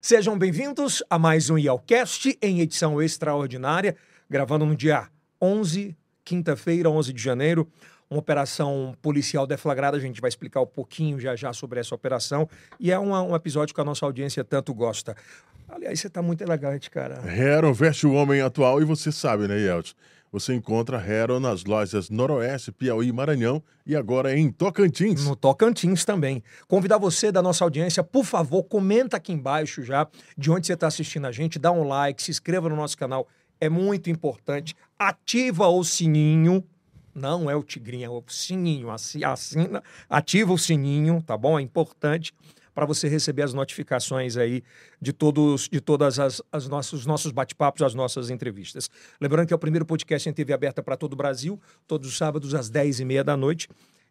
Sejam bem-vindos a mais um IALCast em edição extraordinária, gravando no dia 11, quinta-feira, 11 de janeiro, uma operação policial deflagrada. A gente vai explicar um pouquinho já já sobre essa operação e é uma, um episódio que a nossa audiência tanto gosta. Aliás, você tá muito elegante, cara. Heron veste o homem atual e você sabe, né, Yeltsin? Você encontra Heron nas lojas Noroeste, Piauí, Maranhão e agora em Tocantins. No Tocantins também. Convidar você da nossa audiência, por favor, comenta aqui embaixo já de onde você está assistindo a gente, dá um like, se inscreva no nosso canal, é muito importante. Ativa o sininho, não é o tigrinho, é o sininho, assina, ativa o sininho, tá bom? É importante para você receber as notificações aí de todos, de todas as, as nossos, os nossos bate-papos, as nossas entrevistas. Lembrando que é o primeiro podcast em TV aberta para todo o Brasil, todos os sábados às 10h30 da noite,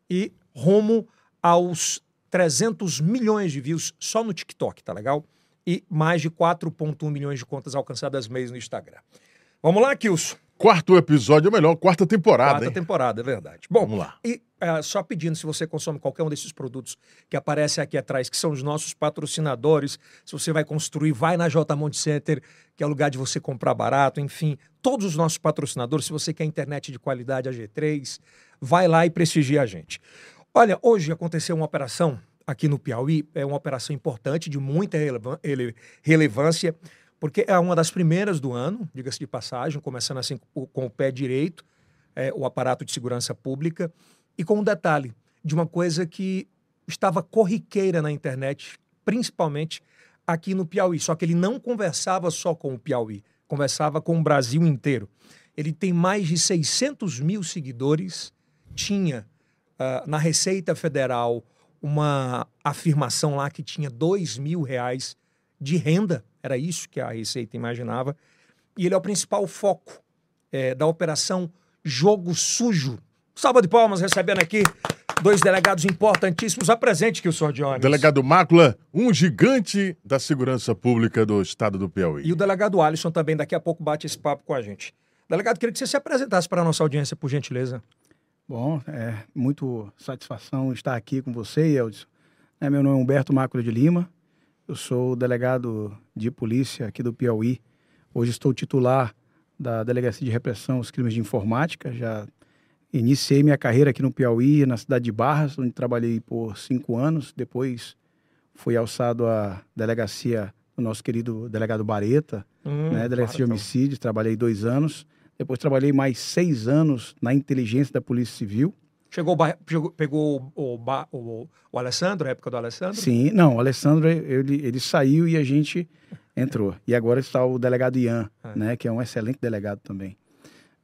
e rumo aos 300 milhões de views só no TikTok, tá legal? E mais de 4,1 milhões de contas alcançadas mês no Instagram. Vamos lá, Kilson. Quarto episódio, ou melhor, quarta temporada. Quarta hein? temporada, é verdade. Bom, Vamos lá. E é, só pedindo, se você consome qualquer um desses produtos que aparece aqui atrás, que são os nossos patrocinadores, se você vai construir, vai na J Monte Center, que é lugar de você comprar barato, enfim, todos os nossos patrocinadores, se você quer internet de qualidade, a G3, vai lá e prestigia a gente. Olha, hoje aconteceu uma operação aqui no Piauí, é uma operação importante, de muita relevan- ele- relevância, porque é uma das primeiras do ano, diga-se de passagem, começando assim com o pé direito, é, o aparato de segurança pública, e com um detalhe de uma coisa que estava corriqueira na internet, principalmente aqui no Piauí. Só que ele não conversava só com o Piauí, conversava com o Brasil inteiro. Ele tem mais de 600 mil seguidores, tinha ah, na Receita Federal uma afirmação lá que tinha 2 mil reais de renda, era isso que a Receita imaginava, e ele é o principal foco eh, da operação Jogo Sujo. Salva de palmas recebendo aqui dois delegados importantíssimos. Apresente que o senhor Jones. Delegado Mácula, um gigante da segurança pública do estado do Piauí. E o delegado Alisson também daqui a pouco bate esse papo com a gente. Delegado, queria que você se apresentasse para a nossa audiência, por gentileza. Bom, é muito satisfação estar aqui com você, Eldson. É, meu nome é Humberto Mácula de Lima, eu sou delegado de polícia aqui do Piauí. Hoje estou titular da Delegacia de Repressão aos Crimes de Informática. Já iniciei minha carreira aqui no Piauí, na cidade de Barras, onde trabalhei por cinco anos. Depois fui alçado à delegacia do nosso querido delegado Bareta, Hum, né, delegacia de claro, homicídios, trabalhei dois anos. Depois trabalhei mais seis anos na inteligência da Polícia Civil. Chegou, chegou- pegou o, o, o- Alessandro, a época do Alessandro? Sim, não, o Alessandro, ele, ele saiu e a gente entrou. E agora está o delegado Ian, É. né, que é um excelente delegado também.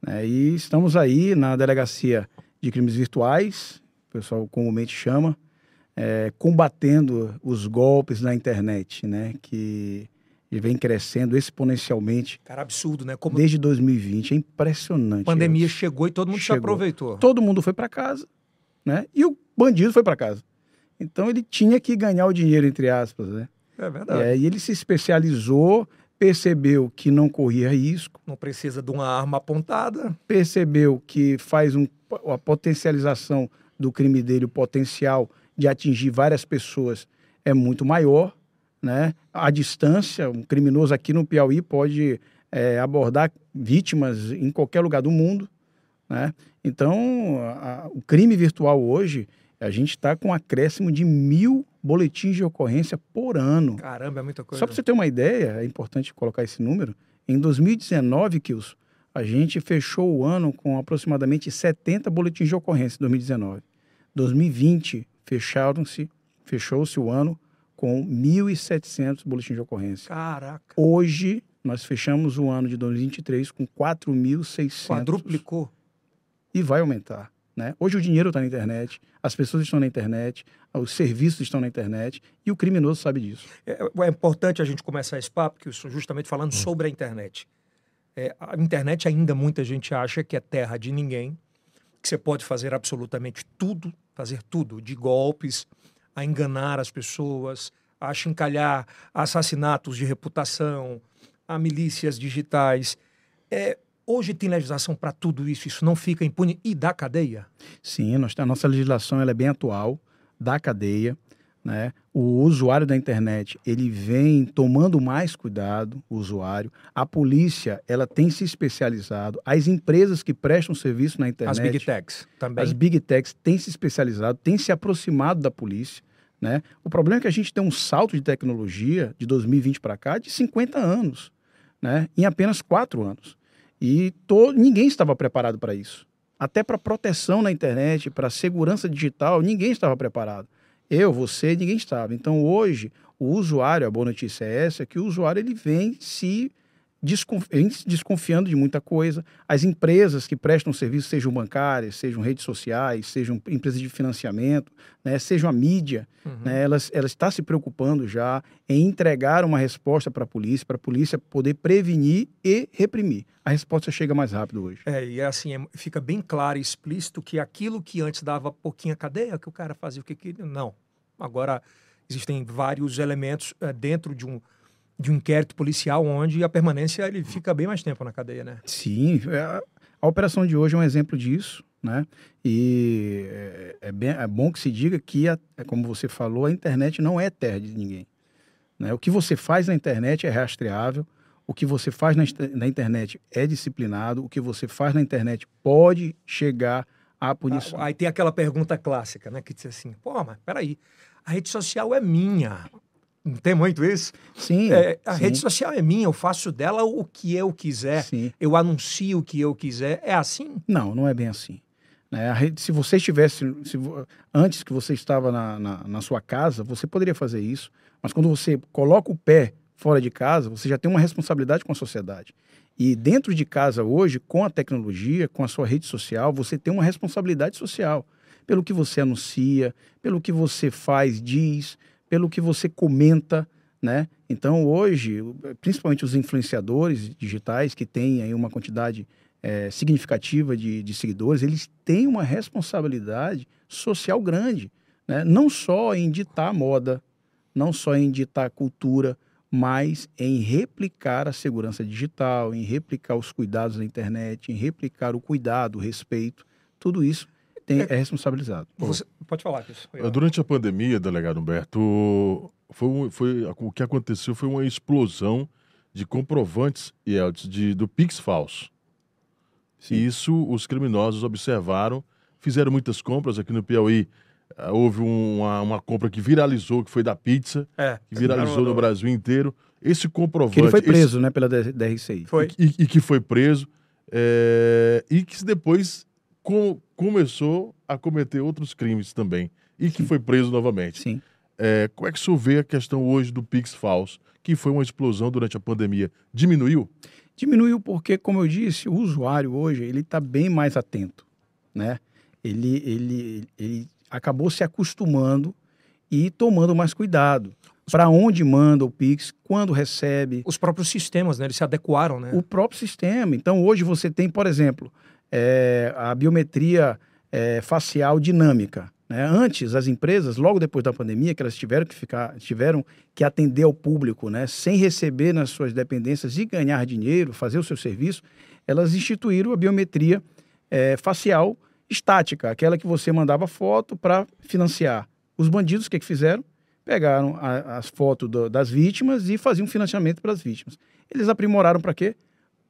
Né, e estamos aí na delegacia de crimes virtuais, o pessoal comumente chama, é, combatendo os golpes na internet, né, que vem crescendo exponencialmente Cara, absurdo, né? Como desde 2020. É impressionante. a pandemia Elton. chegou e todo mundo se Chegou. aproveitou. todo mundo foi para casa, né? E o bandido foi para casa. Então ele tinha que ganhar o dinheiro entre aspas, né? É E verdade. aí ele se especializou, percebeu que não corria risco, Não precisa de uma arma apontada. percebeu que faz um, a potencialização do crime dele, o potencial de atingir várias pessoas é muito maior, né? A distância, um criminoso aqui no Piauí pode é, abordar vítimas em qualquer lugar do mundo, né? Então, a- o crime virtual hoje, a gente está com um acréscimo de mil boletins de ocorrência por ano. Caramba, é muita coisa. Só para você ter uma ideia, é importante colocar esse número. Em 2019, Kilson, a gente fechou o ano com aproximadamente 70 boletins de ocorrência em 2019. 2020, fecharam-se, fechou-se o ano com 1.700 boletins de ocorrência. Caraca. Hoje, nós fechamos o ano de 2023 com 4.600 Quadruplicou. e vai aumentar. Né? Hoje o dinheiro está na internet, as pessoas estão na internet, os serviços estão na internet e o criminoso sabe disso. É, é importante a gente começar esse papo, que eu estou justamente falando sobre a internet. É, a internet ainda muita gente acha que é terra de ninguém, que você pode fazer absolutamente tudo, fazer tudo, de golpes, a enganar as pessoas, a achincalhar assassinatos de reputação, a milícias digitais. É, hoje tem legislação para tudo isso, isso não fica impune e dá cadeia? Sim, nós, a nossa legislação ela é bem atual, da cadeia. Né? O usuário da internet ele vem tomando mais cuidado, o usuário. A polícia ela tem se especializado. As empresas que prestam serviço na internet, As Big Techs também. as big techs têm se especializado, têm se aproximado da polícia. Né? O problema é que a gente tem um salto de tecnologia de 2020 para cá de 50 anos, né? em apenas quatro anos. E to... ninguém estava preparado para isso. Até para proteção na internet, para segurança digital, ninguém estava preparado. Eu, você, ninguém estava. Então hoje, o usuário, a boa notícia é essa, que o usuário ele vem se desconfiando de muita coisa. As empresas que prestam serviço, sejam bancárias, sejam redes sociais, sejam empresas de financiamento, né, sejam a mídia, Uhum. né, elas elas estão se preocupando já em entregar uma resposta para a polícia, para a polícia poder prevenir e reprimir. A resposta chega mais rápido hoje. É, e assim, é- fica bem claro e explícito que aquilo que antes dava pouquinha cadeia, que o cara fazia o que queria, não. Agora, existem vários elementos eh, dentro de um, de um inquérito policial onde a permanência ele fica bem mais tempo na cadeia, né? Sim, é, a, a operação de hoje é um exemplo disso, né? E é, é bem, é bom que se diga que, a- é como você falou, a internet não é terra de ninguém. Né? O que você faz na internet é rastreável, o que você faz na, na internet é disciplinado, o que você faz na internet pode chegar à punição. Ah, Aí tem aquela pergunta clássica, né? Que diz assim, pô, mas peraí, a rede social é minha. Não tem muito isso? Sim, É, a sim, rede social é minha, eu faço dela o que eu quiser, sim. eu anuncio o que eu quiser. É assim? Não, não é bem assim. A rede- se você estivesse, se antes que você estava na, na, na sua casa, você poderia fazer isso. Mas quando você coloca o pé fora de casa, você já tem uma responsabilidade com a sociedade. E dentro de casa hoje, com a tecnologia, com a sua rede social, você tem uma responsabilidade social. Pelo que você anuncia, pelo que você faz, diz, pelo que você comenta, né? Então hoje, principalmente os influenciadores digitais que têm aí uma quantidade eh, significativa de, de seguidores, eles têm uma responsabilidade social grande, né? Não só em ditar moda, não só em ditar cultura, mas em replicar a segurança digital, em replicar os cuidados da internet, em replicar o cuidado, o respeito, tudo isso tem, é responsabilizado. Você- pode falar, Cris. Eh, Durante a pandemia, delegado Humberto, foi, foi- o que aconteceu foi uma explosão de comprovantes, Yeltsin, de, do Pix falso. E isso os criminosos observaram, fizeram muitas compras aqui no Piauí. Ah, Houve um- uma, uma compra que viralizou, que foi da pizza, É, que viralizou no Brasil inteiro. Esse comprovante. Que ele foi esse- preso, né, pela DRCI. Foi. e, e que foi preso. é, e que depois co- começou a cometer outros crimes também. E que foi preso novamente. Sim. É, como é que o senhor vê a questão hoje do Pix falso, que foi uma explosão durante a pandemia? Diminuiu? Diminuiu porque, como eu disse, o usuário hoje ele está bem mais atento, né? Ele, ele, ele acabou se acostumando e tomando mais cuidado. Para onde manda o Pix, quando recebe, Os próprios sistemas, né? Eles se adequaram, né? o próprio sistema. Então, hoje você tem, por exemplo, é, a biometria é, facial dinâmica. né? Antes, as empresas, logo depois da pandemia, que elas tiveram que ficar, tiveram que atender ao público, né? sem receber nas suas dependências e ganhar dinheiro, fazer o seu serviço, elas instituíram a biometria é, facial estática, aquela que você mandava foto para financiar. Os bandidos, o que, que fizeram? Pegaram a- as fotos das vítimas e faziam financiamento para as vítimas. Eles aprimoraram para quê?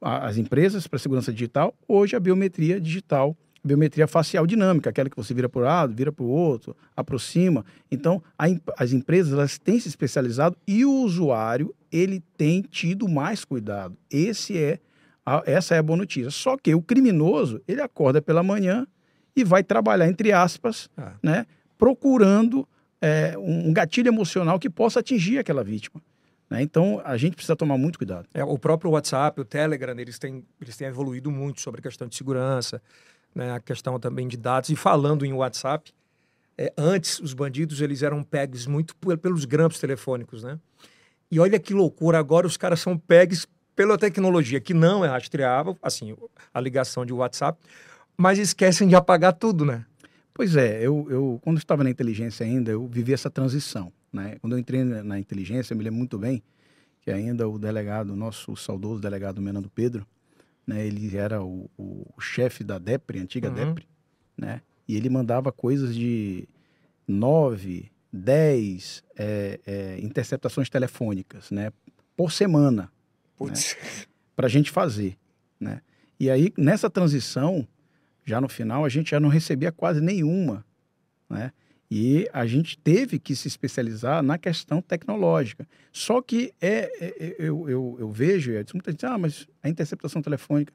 A- As empresas para segurança digital, hoje a biometria digital, biometria facial dinâmica, aquela que você vira para um lado, vira para o outro, aproxima. Então, a as empresas elas têm se especializado e o usuário ele tem tido mais cuidado. Esse é a- essa é a boa notícia. Só que o criminoso ele acorda pela manhã e vai trabalhar entre aspas, Ah. né, procurando é, um gatilho emocional que possa atingir aquela vítima. né? Então, a gente precisa tomar muito cuidado. É, o próprio WhatsApp, o Telegram, eles têm, eles têm evoluído muito sobre a questão de segurança, né, a questão também de dados. E falando em WhatsApp, é, antes os bandidos eles eram pegs muito pe- pelos grampos telefônicos, né? E olha que loucura, agora os caras são pegs pela tecnologia, que não é rastreável, assim, a ligação de WhatsApp, mas esquecem de apagar tudo, né? Pois é, eu, eu quando estava na inteligência ainda, eu vivi essa transição. Né? Quando eu entrei na, inteligência, eu me lembro muito bem que ainda o delegado, nosso o saudoso delegado Menando Pedro, né, ele era o, o chefe da DEPRE, antiga Uhum. DEPRE, né? E ele mandava coisas de 9, 10 é, é, interceptações telefônicas, né? Por semana. Putz. para a gente fazer, né? E aí, nessa transição, já no final, a gente já não recebia quase nenhuma, né? E a gente teve que se especializar na questão tecnológica. Só que é, é- é- eu, eu, eu vejo, muita gente diz, ah, mas a interceptação telefônica.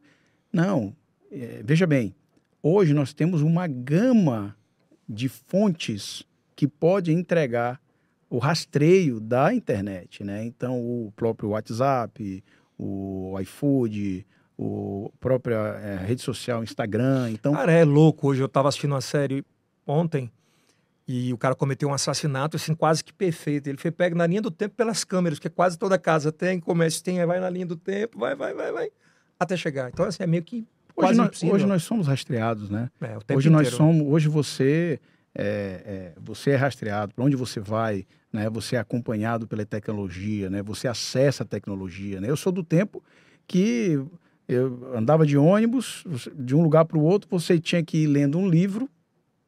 Não, é, veja bem, hoje nós temos uma gama de fontes que pode entregar o rastreio da internet, né? Então, o próprio WhatsApp, o iFood, o própria é, rede social Instagram. Então, Cara, é louco. Hoje eu tava assistindo uma série ontem e o cara cometeu um assassinato, assim, quase que perfeito. Ele foi pego na linha do tempo pelas câmeras, que quase toda casa tem, comércio tem, vai na linha do tempo, vai, vai, vai, vai, até chegar. Então, assim, é meio que hoje, nós, hoje nós somos rastreados, né? É, Hoje nós inteiro. somos, hoje você é, é, você é rastreado para onde você vai, né? Você é acompanhado pela tecnologia, né? Você acessa a tecnologia, né? Eu sou do tempo que eu andava de ônibus de um lugar para o outro, você tinha que ir lendo um livro,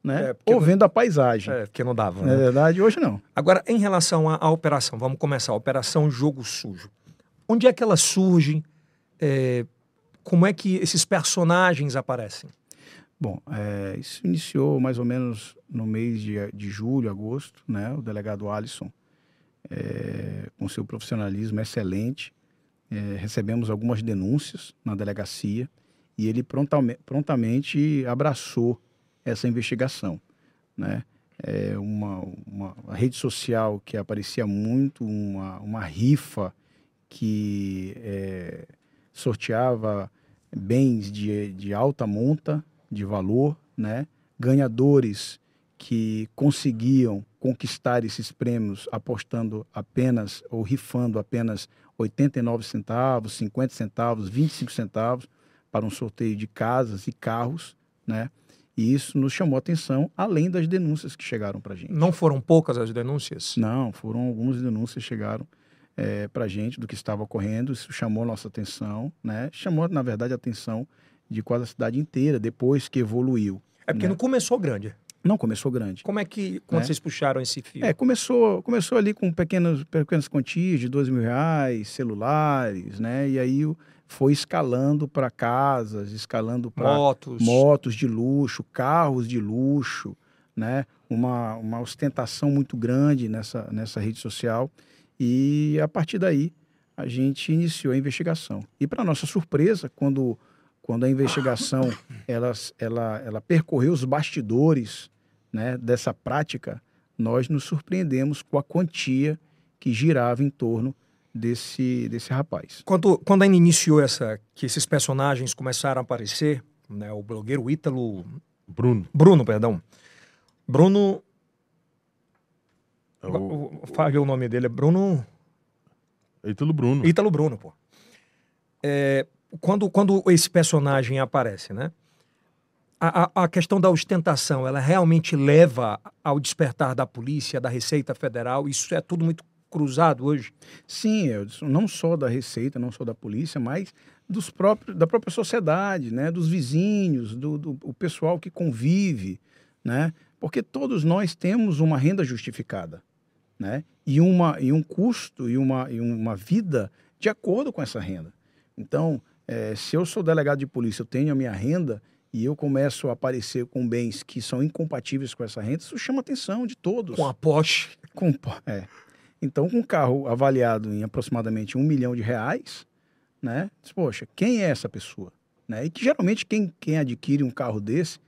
né? É, Ou não- vendo a paisagem. É, porque não dava, Na né? verdade, hoje não. Agora, em relação à, à operação, vamos começar. A operação Jogo Sujo. Onde é que ela surge? É, como é que esses personagens aparecem? Bom, é, isso iniciou mais ou menos no mês de, de julho, agosto, né? O delegado Alisson, é, com seu profissionalismo excelente, é, recebemos algumas denúncias na delegacia e ele prontame- prontamente abraçou essa investigação, né? É uma, uma rede social que aparecia muito, uma, uma rifa que é, sorteava bens de, de alta monta, de valor, né? ganhadores que conseguiam conquistar esses prêmios apostando apenas ou rifando apenas 89 centavos, 50 centavos, 25 centavos para um sorteio de casas e carros, né? E isso nos chamou a atenção, além das denúncias que chegaram para a gente. Não foram poucas as denúncias? Não, foram algumas denúncias que chegaram para a gente do que estava ocorrendo. Isso chamou a nossa atenção, né? Chamou, na verdade, a atenção de quase a cidade inteira, depois que evoluiu. É porque né? não começou grande. Não começou grande. Como é que, quando Né? vocês puxaram esse fio? É, começou, começou ali com pequenas, pequenas quantias de dois mil reais, celulares, né? E aí foi escalando para casas, escalando para Motos. motos de luxo, carros de luxo, né? Uma, uma ostentação muito grande nessa, nessa rede social. E a partir daí a gente iniciou a investigação. E para nossa surpresa, quando, quando a investigação ela, ela, ela percorreu os bastidores né, dessa prática, nós nos surpreendemos com a quantia que girava em torno desse, desse rapaz. Quando, quando ainda iniciou essa, que esses personagens começaram a aparecer, né, o blogueiro Ítalo, Bruno. Bruno, perdão, Bruno, É o, o, o nome dele, é Bruno, Ítalo Bruno. Ítalo Bruno, pô. É, quando, quando esse personagem aparece, né, a, a, a questão da ostentação, ela realmente leva ao despertar da polícia, da Receita Federal, isso é tudo muito cruzado hoje? Sim, Edson, não só da Receita, não só da polícia, mas dos próprios, da própria sociedade, né? dos vizinhos, do, do o pessoal que convive, né? porque todos nós temos uma renda justificada né? e, uma, e um custo e uma, e uma vida de acordo com essa renda. Então, eh, se eu sou delegado de polícia, eu tenho a minha renda e eu começo a aparecer com bens que são incompatíveis com essa renda, isso chama a atenção de todos. Com a Porsche, Com, é. Então, com um carro avaliado em aproximadamente um milhão de reais, né? diz, Poxa, quem é essa pessoa? Né? E que geralmente quem, quem adquire um carro desse,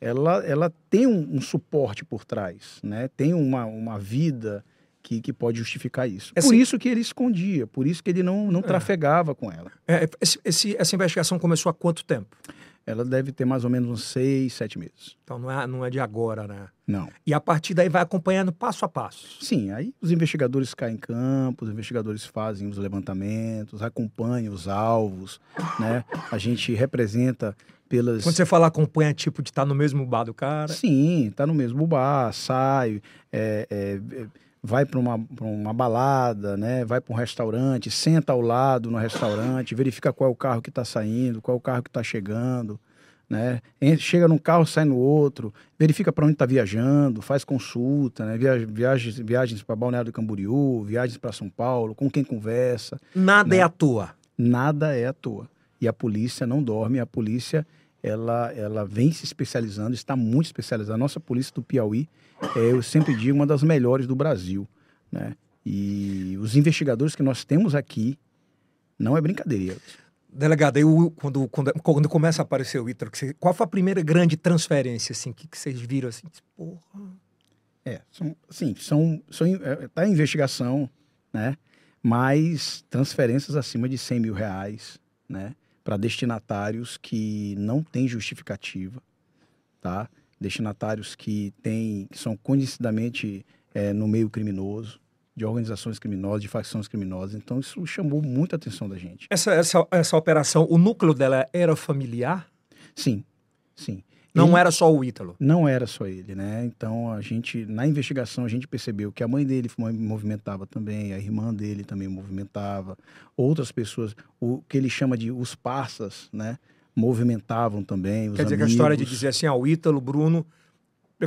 ela, ela tem um, um suporte por trás, né? Tem uma, uma vida que, que pode justificar isso. Essa- Por isso que ele escondia, por isso que ele não, não É. trafegava com ela. é, esse- esse- essa investigação começou há quanto tempo? Ela deve ter mais ou menos uns seis, sete meses. Então não é, não é de agora, né? Não. E a partir daí vai acompanhando passo a passo. Sim, aí os investigadores caem em campo, os investigadores fazem os levantamentos, acompanham os alvos, né? A gente representa pelas. Quando você fala acompanha, tipo de estar no mesmo bar do cara. Sim, tá no mesmo bar, sai, é, é, é, vai para uma, pra uma balada, né? Vai para um restaurante, senta ao lado no restaurante, verifica qual é o carro que está saindo, qual é o carro que está chegando, né? Chega num carro, sai no outro, verifica para onde está viajando, faz consulta, né? Via- Viagens, viagens para Balneário do Camboriú, viagens para São Paulo, com quem conversa. Nada Né? é à toa. Nada é à toa. E a polícia não dorme, a polícia ela, ela vem se especializando, está muito especializada. A nossa polícia do Piauí, é, eu sempre digo, uma das melhores do Brasil. Né? E os investigadores que nós temos aqui, não é brincadeira. Delegado, eu, quando, quando, quando começa a aparecer o Ítalo, qual foi a primeira grande transferência assim, que, que vocês viram assim? Porra. É, são, sim, são, são, é, tá em investigação, né? Mas transferências acima de 100 mil reais, né? Para destinatários que não têm justificativa, tá? Destinatários que têm, que são conhecidamente é, no meio criminoso, de organizações criminosas, de facções criminosas. Então isso chamou muita atenção da gente. Essa, essa, essa operação, o núcleo dela era familiar? Sim, sim. Não Ele- era só o Ítalo. Não era só ele, né? Então a gente, na investigação, a gente percebeu que a mãe dele mo- movimentava também, a irmã dele também movimentava, outras pessoas, o que ele chama de os parças, né? Movimentavam também, Quer dizer que a amigos. história de dizer assim, ah, o Ítalo Bruno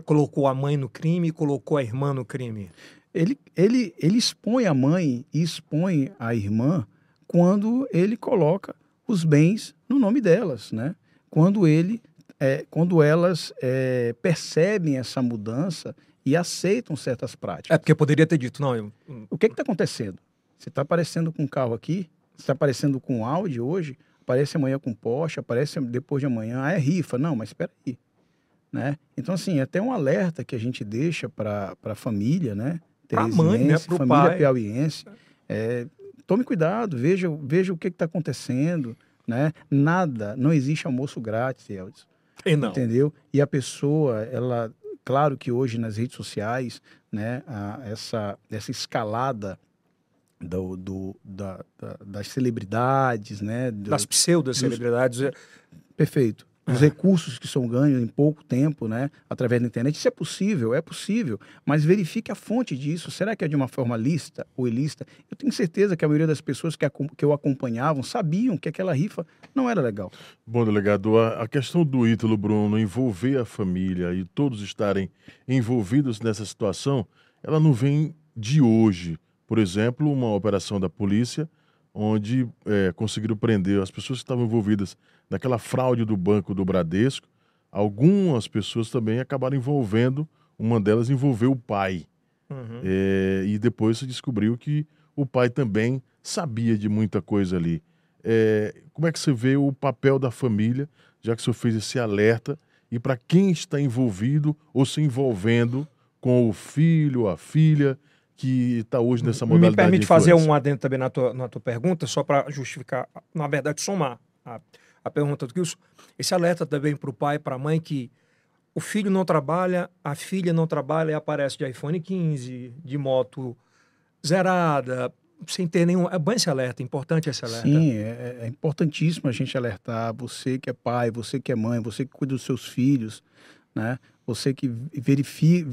colocou a mãe no crime e colocou a irmã no crime. Ele, ele, ele expõe a mãe e expõe a irmã quando ele coloca os bens no nome delas, né? Quando ele, é, quando elas é, percebem essa mudança e aceitam certas práticas. É porque eu poderia ter dito, não, eu, O que está acontecendo? Você está aparecendo com um carro aqui, você está aparecendo com um Audi hoje, aparece amanhã com Porsche, aparece depois de amanhã, ah, é rifa. Não, mas espera aí. Né? Então, assim, é até um alerta que a gente deixa para a família, né? Pra mãe, né? Pro família pai. piauiense. É, tome cuidado, veja, veja o que está acontecendo, né? Nada, não existe almoço grátis, Eldis. E não. Entendeu? E a pessoa, ela, claro que hoje nas redes sociais, né, a- essa, essa escalada do, do- da- da- das celebridades, né? do- Das pseudo-celebridades. é- Perfeito. Os recursos que são ganhos em pouco tempo, né, através da internet, isso é possível, é possível, mas verifique a fonte disso. Será que é de uma forma lícita ou ilícita? Eu tenho certeza que a maioria das pessoas que, que eu acompanhavam sabiam que aquela rifa não era legal. Bom, delegado, a, a questão do Ítalo Bruno envolver a família e todos estarem envolvidos nessa situação, ela não vem de hoje. Por exemplo, uma operação da polícia onde eh, conseguiram prender as pessoas que estavam envolvidas naquela fraude do banco do Bradesco. Algumas pessoas também acabaram envolvendo, uma delas envolveu o pai. Uhum. É, e depois se descobriu que o pai também sabia de muita coisa ali. É, como é que você vê o papel da família, já que o senhor fez esse alerta, e para quem está envolvido ou se envolvendo com o filho, a filha, que está hoje nessa modalidade Me permite de fazer um adendo também na tua, na tua pergunta, só para justificar, na verdade, somar a, a pergunta do Gilson. Esse alerta também para o pai e para a mãe que o filho não trabalha, a filha não trabalha e aparece de iPhone 15, de moto zerada, sem ter nenhum. É bom esse alerta, é importante esse alerta. Sim, é, é importantíssimo a gente alertar você que é pai, você que é mãe, você que cuida dos seus filhos, né? Você que verifica,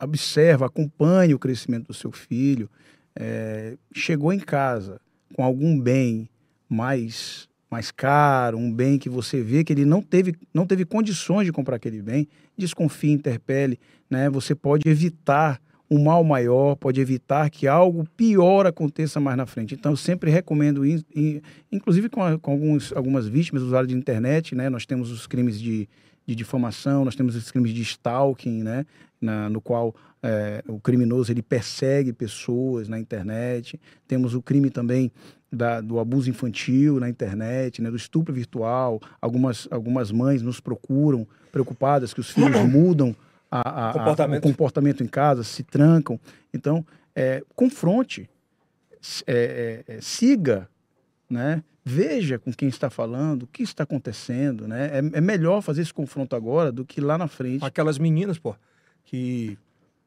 observa, acompanha o crescimento do seu filho. É, chegou em casa com algum bem mais mais caro, um bem que você vê que ele não teve, não teve condições de comprar aquele bem, desconfie, interpele, né? Você pode evitar um mal maior, pode evitar que algo pior aconteça mais na frente. Então, eu sempre recomendo, in- in- inclusive com, a- com alguns, algumas vítimas usuários de internet, né? Nós temos os crimes de, de difamação, nós temos os crimes de stalking, né? Na, no qual é, o criminoso ele persegue pessoas na internet. Temos o crime também da- do abuso infantil na internet, né? Do estupro virtual. Algumas, algumas mães nos procuram preocupadas que os filhos mudam a- a- a- Comportamento. o comportamento em casa, se trancam. Então, é, confronte, é, é, é, siga, né? veja com quem está falando, o que está acontecendo. Né? É, é melhor fazer esse confronto agora do que lá na frente. Aquelas meninas, pô, que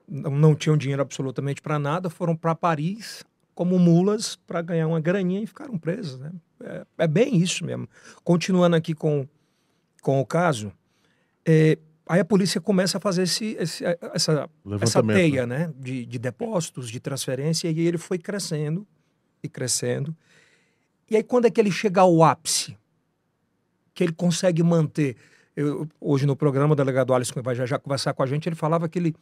não não tinham dinheiro absolutamente para nada, foram para Paris como mulas para ganhar uma graninha e ficaram presas, né? É, é bem isso mesmo. Continuando aqui com, com o caso, é, aí a polícia começa a fazer esse, esse- essa, essa Levantamento, teia né? de, de depósitos, de transferência, e ele foi crescendo e crescendo. E aí, quando é que ele chega ao ápice? Que ele consegue manter Eu, hoje no programa, o delegado Alisson vai já, já conversar com a gente, ele falava que ele,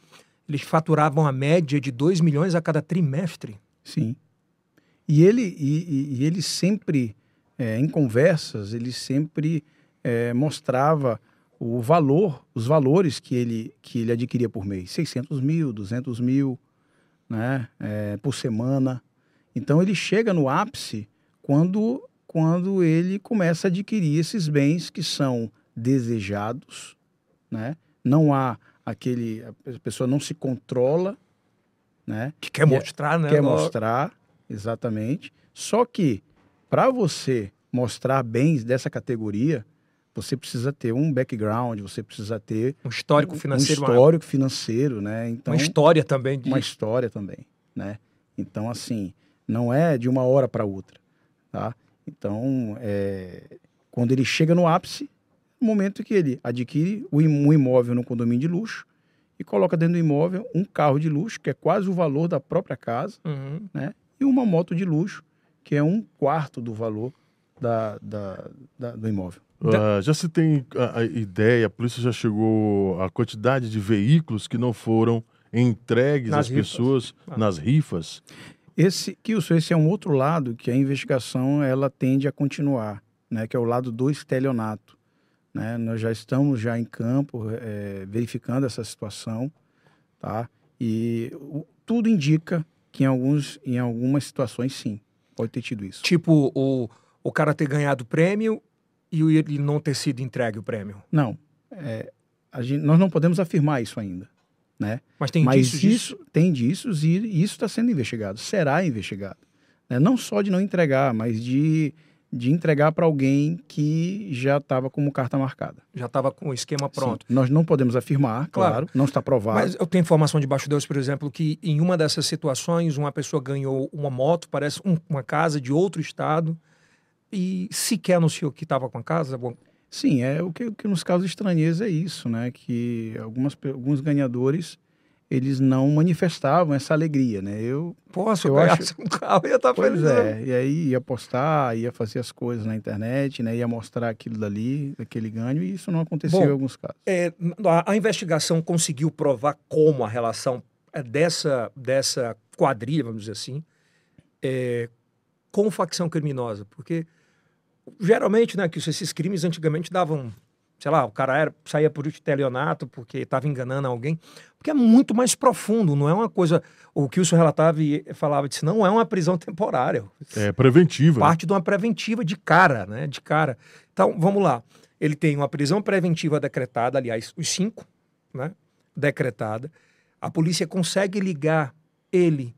eles faturavam a média de 2 milhões a cada trimestre. Sim. E ele, e, e ele sempre, é, em conversas, ele sempre é, mostrava o valor, os valores que ele, que ele adquiria por mês. 600 mil, 200 mil né, é, por semana. Então ele chega no ápice quando, quando ele começa a adquirir esses bens que são desejados, né? Não há aquele a pessoa não se controla, né? Que quer mostrar, né? Quer mostrar, exatamente. Só que para você mostrar bens dessa categoria, você precisa ter um background, você precisa ter um histórico financeiro, um histórico financeiro, né? Então uma história também, de... uma história também, né? Então assim, não é de uma hora para outra, tá? Então, é... quando ele chega no ápice, no momento que ele adquire um imóvel no condomínio de luxo e coloca dentro do imóvel um carro de luxo, que é quase o valor da própria casa, uhum. né? E uma moto de luxo, que é um quarto do valor da, da, da do imóvel. Uh, já se tem a, a, ideia, a polícia já chegou a quantidade de veículos que não foram entregues nas às rifas. pessoas ah. nas rifas? Esse, Kilson, esse é um outro lado que a investigação ela tende a continuar, né? Que é o lado do estelionato. Né? Nós já estamos já em campo é, verificando essa situação, tá? E o, tudo indica que em, alguns, em algumas situações, sim, pode ter tido isso. Tipo, o, o cara ter ganhado o prêmio e ele não ter sido entregue o prêmio? Não. É, gente, nós não podemos afirmar isso ainda. Né? Mas tem Mas indícios isso, disso? Tem indícios e isso está sendo investigado. Será investigado. Né? Não só de não entregar, mas de de entregar para alguém que já estava como carta marcada. Já estava com o esquema pronto. Sim, nós não podemos afirmar, claro, claro, não está provado. Mas eu tenho informação de baixo Deus, por exemplo, que em uma dessas situações uma pessoa ganhou uma moto, parece um, uma casa de outro estado e sequer anunciou que estava com a casa. Sim, é o que, o que nos casos estranhos é isso, né? Que algumas, alguns ganhadores eles não manifestavam essa alegria, né? Eu posso eu acho um carro ia estar tá pois feliz. é, e aí ia postar, ia fazer as coisas na internet, né? Ia mostrar aquilo dali, aquele ganho, e isso não aconteceu Bom, em alguns casos. É, a, a, investigação conseguiu provar como a relação é, dessa dessa quadrilha, vamos dizer assim, é, com facção criminosa, porque geralmente, né, que esses crimes antigamente davam sei lá, o cara era, saía por estelionato porque estava enganando alguém, porque é muito mais profundo, não é uma coisa. O que o senhor relatava e falava disse, não é uma prisão temporária. É preventiva. Né? Parte né? de uma preventiva de cara, né? De cara. Então, vamos lá. Ele tem uma prisão preventiva decretada, aliás, os cinco, né? Decretada. A polícia consegue ligar ele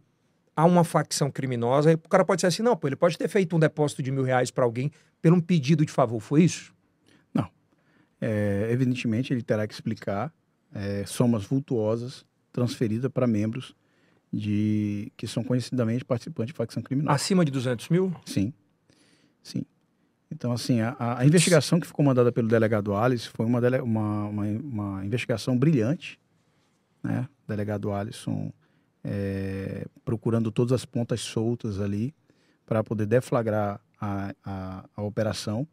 a uma facção criminosa. O cara pode ser assim, não, pô, ele pode ter feito um depósito de mil reais para alguém pelo um pedido de favor. Foi isso? é, evidentemente ele terá que explicar é, somas vultuosas transferidas para membros de que são conhecidamente participantes de facção criminosa. Acima de 200 mil? Sim, sim. Então, assim, a, a investigação que ficou mandada pelo delegado Alice foi uma, dele, uma, uma, uma, investigação brilhante, né? O delegado Alisson é, procurando todas as pontas soltas ali para poder deflagrar a, a, a operação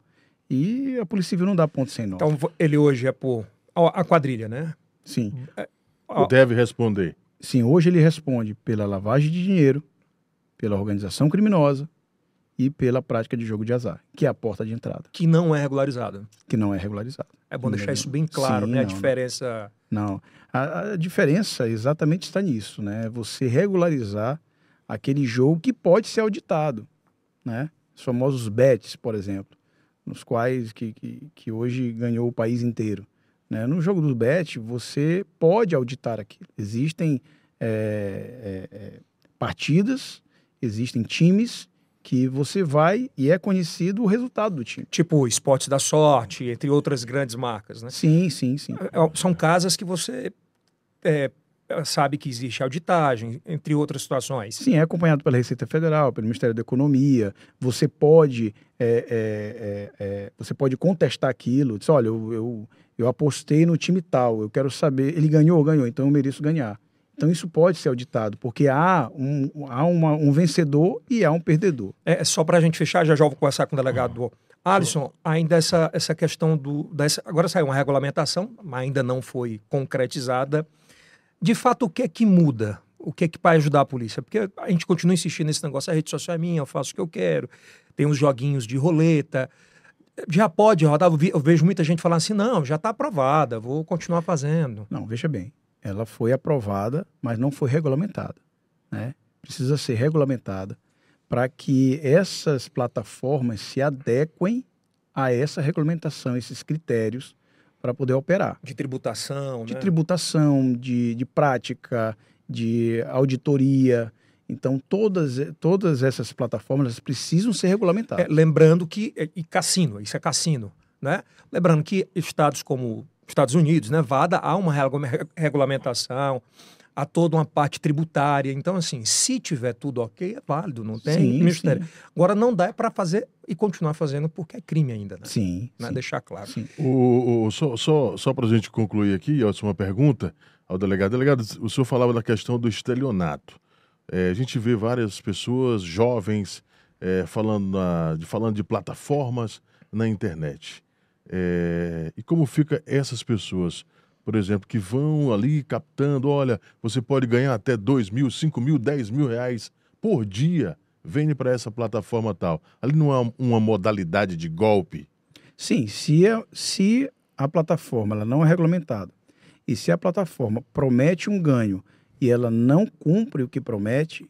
e a Polícia Civil não dá ponto sem nó. Então ele hoje é por. A quadrilha, né? Sim. É, deve responder. Sim, hoje ele responde pela lavagem de dinheiro, pela organização criminosa e pela prática de jogo de azar, que é a porta de entrada. Que não é regularizada. Que não é regularizada. É bom deixar isso bem claro, Sim, né? A não, diferença. Não. A, a, diferença exatamente está nisso, né? Você regularizar aquele jogo que pode ser auditado, né? Os famosos bets, por exemplo nos quais que, que, que hoje ganhou o país inteiro. Né? No jogo do bet, você pode auditar aquilo. Existem é, é, partidas, existem times que você vai e é conhecido o resultado do time. Tipo Esportes da Sorte, entre outras grandes marcas, né? Sim, sim, sim. É, é, são casas que você é, sabe que existe auditagem, entre outras situações. Sim, é acompanhado pela Receita Federal, pelo Ministério da Economia. Você pode, é, é, é, é você pode contestar aquilo. Diz, olha, eu, eu, eu, apostei no time tal, eu quero saber, ele ganhou ou ganhou, então eu mereço ganhar. Então isso pode ser auditado, porque há um, há uma, um vencedor e há um perdedor. É, só para a gente fechar, já já vou conversar com o delegado Alisson, ainda essa, essa questão do. Dessa, agora saiu uma regulamentação, mas ainda não foi concretizada. De fato, o que é que muda? O que é que vai ajudar a polícia? Porque a gente continua insistindo nesse negócio, a rede social é minha, eu faço o que eu quero, tem uns joguinhos de roleta. Já pode rodar, eu vejo muita gente falando assim, não, já está aprovada, vou continuar fazendo. Não, veja bem, ela foi aprovada, mas não foi regulamentada. Né? Precisa ser regulamentada para que essas plataformas se adequem a essa regulamentação, esses critérios para poder operar. De tributação, De né? tributação, de, de prática, de auditoria. Então, todas, todas essas plataformas precisam ser regulamentadas. É, lembrando que, e cassino, isso é cassino, né? Lembrando que estados como Estados Unidos, Nevada, há uma regulamentação, a toda uma parte tributária. Então, assim, se tiver tudo ok, é válido, não tem sim, mistério. Sim. Agora, não dá para fazer e continuar fazendo porque é crime ainda, né? Sim. Né? sim. Deixar claro. Sim. O, o, só só, só para a gente concluir aqui, uma pergunta ao delegado. Delegado, o senhor falava da questão do estelionato. É, a gente vê várias pessoas jovens é, falando, na, de, falando de plataformas na internet. É, e como fica essas pessoas? por exemplo, que vão ali captando, olha, você pode ganhar até 2 mil, 5 mil, 10 mil reais por dia, vende para essa plataforma tal. Ali não é uma modalidade de golpe? Sim, se a, se a plataforma ela não é regulamentada e se a plataforma promete um ganho e ela não cumpre o que promete,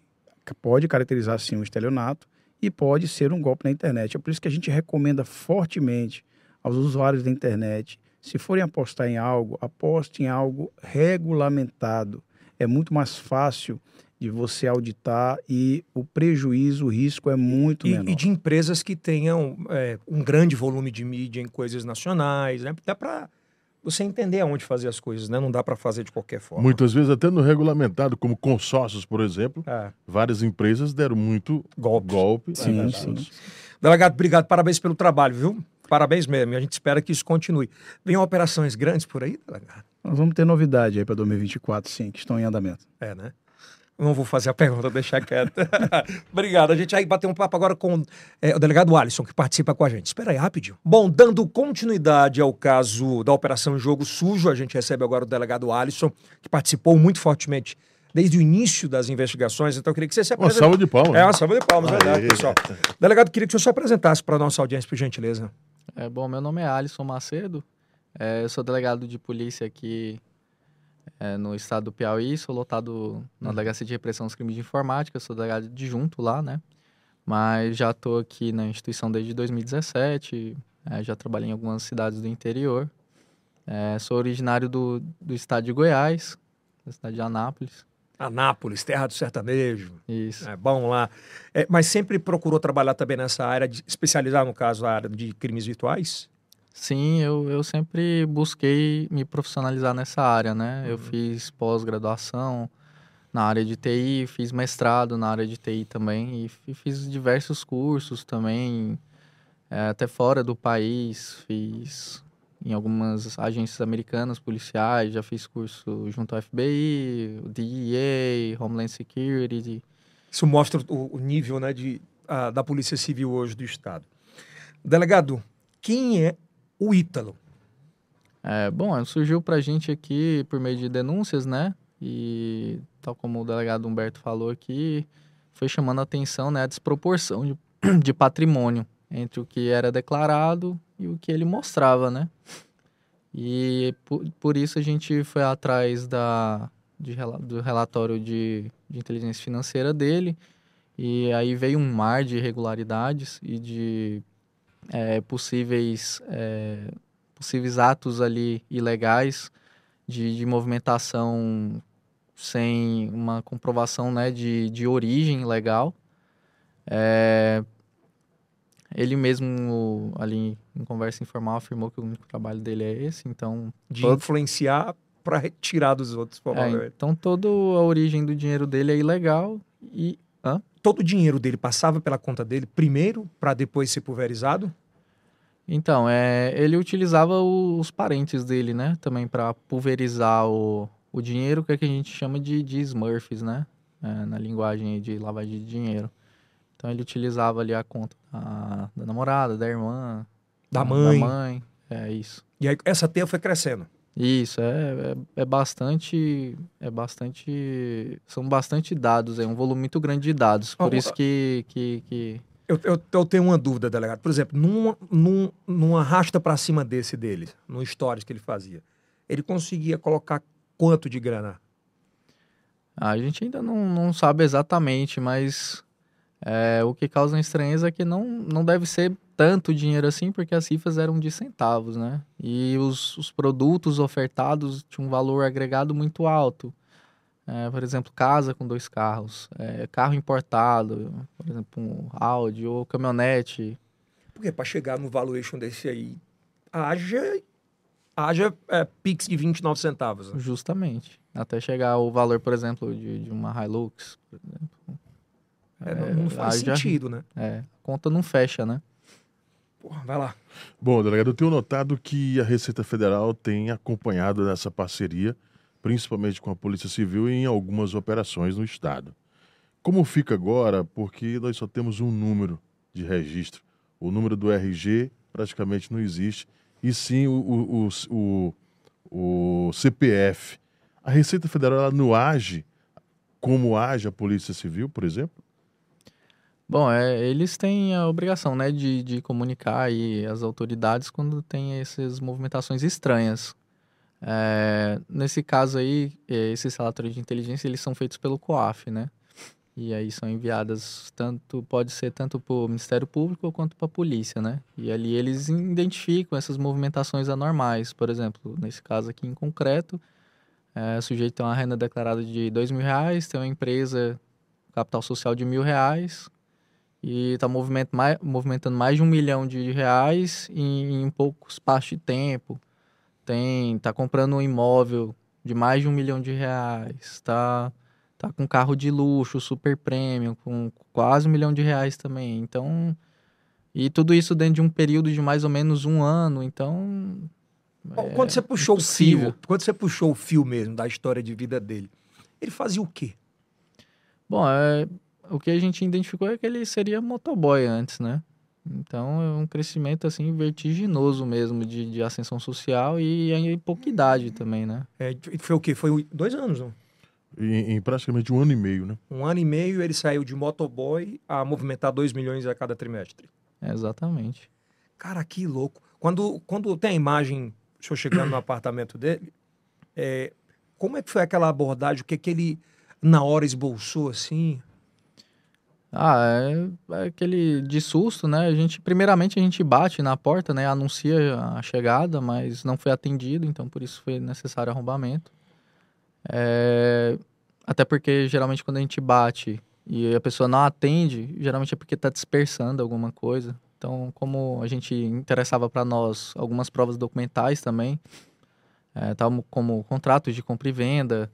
pode caracterizar sim um estelionato e pode ser um golpe na internet. É por isso que a gente recomenda fortemente aos usuários da internet se forem apostar em algo, aposte em algo regulamentado. É muito mais fácil de você auditar e o prejuízo, o risco é muito e, menor. E de empresas que tenham é, um grande volume de mídia em coisas nacionais, né? Dá para você entender aonde fazer as coisas, né? Não dá para fazer de qualquer forma. Muitas vezes até no regulamentado, como consórcios, por exemplo, é. várias empresas deram muito golpe. golpe sim, sim. Delegado, obrigado, parabéns pelo trabalho, viu? Parabéns mesmo. E a gente espera que isso continue. Vem operações grandes por aí, delegado? Nós vamos ter novidade aí para 2024, sim, que estão em andamento. É, né? Não vou fazer a pergunta, deixar quieto. Obrigado. A gente vai bater um papo agora com é, o delegado Alisson, que participa com a gente. Espera aí, rapidinho. Bom, dando continuidade ao caso da Operação Jogo Sujo, a gente recebe agora o delegado Alisson, que participou muito fortemente desde o início das investigações. Então, eu queria que você se apresentasse. Uma salva de palmas. É, uma salva de palmas, Aê. verdade, pessoal. Delegado, queria que você se apresentasse para a nossa audiência, por gentileza. É, bom, meu nome é Alisson Macedo, é, eu sou delegado de polícia aqui é, no estado do Piauí, sou lotado na uhum. Delegacia de Repressão dos Crimes de Informática, sou delegado adjunto lá, né? Mas já estou aqui na instituição desde 2017, é, já trabalhei em algumas cidades do interior. É, sou originário do, do estado de Goiás, da cidade de Anápolis. Anápolis, terra do sertanejo. Isso. É bom lá. É, mas sempre procurou trabalhar também nessa área, de especializar, no caso, a área de crimes virtuais? Sim, eu, eu sempre busquei me profissionalizar nessa área, né? Uhum. Eu fiz pós-graduação na área de TI, fiz mestrado na área de TI também e, fiz diversos cursos também, é, até fora do país. Fiz em algumas agências americanas policiais, já fiz curso junto ao FBI, o DEA, Homeland Security. Isso mostra o, o nível né, de, a, da Polícia Civil hoje do Estado. Delegado, quem é o Ítalo? É, bom, surgiu para a gente aqui por meio de denúncias, né? E tal como o delegado Humberto falou aqui, foi chamando a atenção né, a desproporção de, de patrimônio entre o que era declarado e o que ele mostrava, né? E por, por isso a gente foi atrás da, de, do relatório de, de inteligência financeira dele, e aí veio um mar de irregularidades e de é, possíveis, é, possíveis atos ali ilegais de, de movimentação sem uma comprovação né, de, de origem legal. É, ele mesmo, ali em conversa informal, afirmou que o único trabalho dele é esse, então... De influenciar para retirar dos outros, É, então, toda a origem do dinheiro dele é ilegal e... Hã? Todo o dinheiro dele passava pela conta dele primeiro para depois ser pulverizado? Então, é, ele utilizava os parentes dele, né? Também para pulverizar o, o dinheiro que, é que a gente chama de, de Smurfs, né? É, na linguagem de lavagem de dinheiro. Então ele utilizava ali a conta da, da namorada, da irmã, Da mãe. Da mãe. É isso. E aí essa teia foi crescendo. Isso, é, é, é bastante. É bastante. São bastante dados, é um volume muito grande de dados. Por Ah, isso que. que, que Eu, eu, eu tenho uma dúvida, delegado. Por exemplo, num, num, num arrasta pra cima desse dele, no stories que ele fazia, ele conseguia colocar quanto de grana? a gente ainda não, não sabe exatamente, mas é, o que causa estranheza é que não, não deve ser tanto dinheiro assim, porque as cifras eram de centavos, né? E os, os produtos ofertados tinham um valor agregado muito alto. É, por exemplo, casa com dois carros, é, carro importado, por exemplo, um Audi ou caminhonete. Porque para chegar no valuation desse aí, haja, haja é, Pix de 29 centavos. né? Justamente. Até chegar ao valor, por exemplo, de, de uma Hilux, por exemplo. É, não, não faz sentido, né? É, a conta não fecha, né? Porra, vai lá. Bom, delegado, eu tenho notado que a Receita Federal tem acompanhado nessa parceria, principalmente com a Polícia Civil, em algumas operações no Estado. Como fica agora? Porque nós só temos um número de registro. O número do RG praticamente não existe, e sim o, o, o, o- o CPF. A Receita Federal ela não age como age a Polícia Civil, por exemplo? Bom, é, eles têm a obrigação, né, de, de comunicar aí as autoridades quando tem essas movimentações estranhas. É, nesse caso aí, é, esses relatórios de inteligência, eles são feitos pelo COAF, né? E aí são enviadas tanto, pode ser tanto para o Ministério Público quanto para a polícia, né? E ali eles identificam essas movimentações anormais. Por exemplo, nesse caso aqui em concreto, é, o sujeito tem uma renda declarada de dois mil reais, tem uma empresa capital social de mil reais e está movimentando mais de um milhão de reais em, em pouco espaço de tempo. Tem, tá comprando um imóvel de mais de um milhão de reais, tá, tá com carro de luxo, super premium, com quase um milhão de reais também. Então, e tudo isso dentro de um período de mais ou menos um ano. Então, Bom, quando você puxou o impossível. fio, quando você puxou o fio mesmo da história de vida dele, ele fazia o quê? Bom, é, o que a gente identificou é que ele seria motoboy antes, né? Então é um crescimento assim vertiginoso mesmo de, de ascensão social e em pouca idade também, né? É, foi o quê? Foi dois anos, não? Em, em praticamente um ano e meio, né? Um ano e meio ele saiu de motoboy a movimentar 2 milhões a cada trimestre. É, exatamente. Cara, que louco. Quando, quando tem a imagem, o senhor chegando no apartamento dele, é, como é que foi aquela abordagem? O que, que ele, na hora, esboçou assim? Ah, é, é aquele de susto, né? A gente, primeiramente, a gente bate na porta, né? Anuncia a chegada, mas não foi atendido, então por isso foi necessário arrombamento. É, até porque, geralmente, quando a gente bate e a pessoa não atende, geralmente é porque está dispersando alguma coisa. Então, como a gente interessava para nós algumas provas documentais também, é, tal como contratos de compra e venda,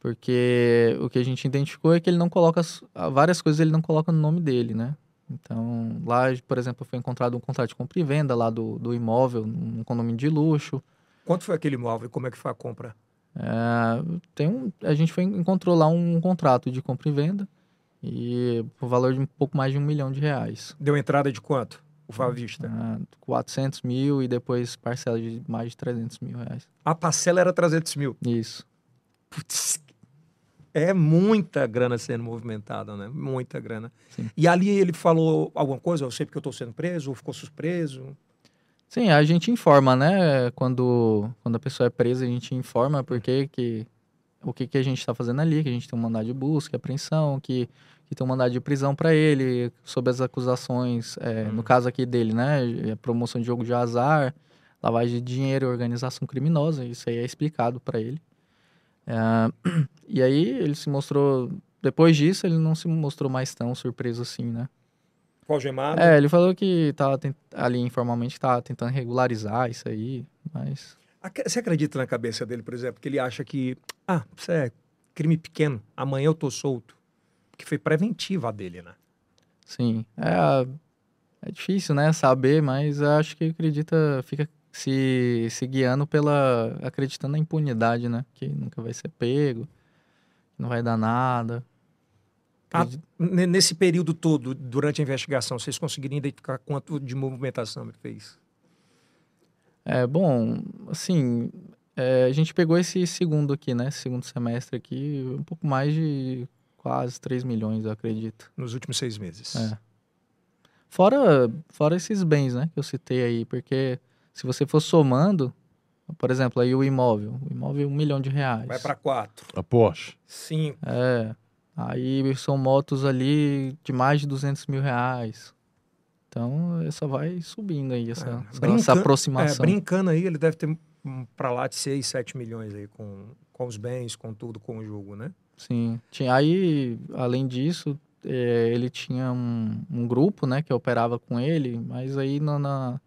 porque o que a gente identificou é que ele não coloca as- várias coisas ele não coloca no nome dele, né? Então, lá, por exemplo, foi encontrado um contrato de compra e venda lá do, do imóvel, num condomínio de luxo. Quanto foi aquele imóvel e como é que foi a compra? É, tem um, a gente foi, encontrou lá um contrato de compra e venda e por valor de um pouco mais de um milhão de reais. Deu entrada de quanto? O à vista. É, 400 mil e depois parcela de mais de 300 mil reais. A parcela era 300 mil. Isso. Putz, é muita grana sendo movimentada, né? Muita grana. Sim. E ali ele falou alguma coisa? Eu sei porque eu estou sendo preso, ou ficou surpreso? Sim, a gente informa, né? Quando, quando a pessoa é presa, a gente informa porque que, o que, que a gente está fazendo ali, que a gente tem um mandado de busca, apreensão, que, que tem um mandado de prisão para ele, sob as acusações, é, no caso aqui dele, né? é Promoção de jogo de azar, lavagem de dinheiro e organização criminosa, isso aí é explicado para ele. É, e aí ele se mostrou, depois disso, ele não se mostrou mais tão surpreso assim, né? Algemado? É, ele falou que tava ali informalmente tava tentando regularizar isso aí, mas Você acredita na cabeça dele, por exemplo, que ele acha que, ah, isso é crime pequeno, amanhã eu tô solto? Que foi preventiva dele, né? sim, é, é difícil, né, saber, mas acho que acredita, fica se, se guiando pela. acreditando na impunidade, né? Que nunca vai ser pego, que não vai dar nada. Ah, Nesse período todo, durante a investigação, vocês conseguiram identificar quanto de movimentação ele fez? É, bom, assim, é, a gente pegou esse segundo aqui, né? Esse segundo semestre aqui, um pouco mais de quase 3 milhões, eu acredito. Nos últimos seis meses. É. Fora, fora esses bens, né, que eu citei aí, porque se você for somando, por exemplo, aí o imóvel, o imóvel é um milhão de reais. Vai para quatro, A Porsche. cinco. É, aí são motos ali de mais de 200 mil reais. Então, só vai subindo aí essa, É, essa- essa É, aproximação. brincando aí, ele deve ter para lá de 6, 7 milhões aí com, com os bens, com tudo, com o jogo, né? Sim. Tinha, aí, além disso, eh, ele tinha um, um grupo, né, que operava com ele, mas aí na, na-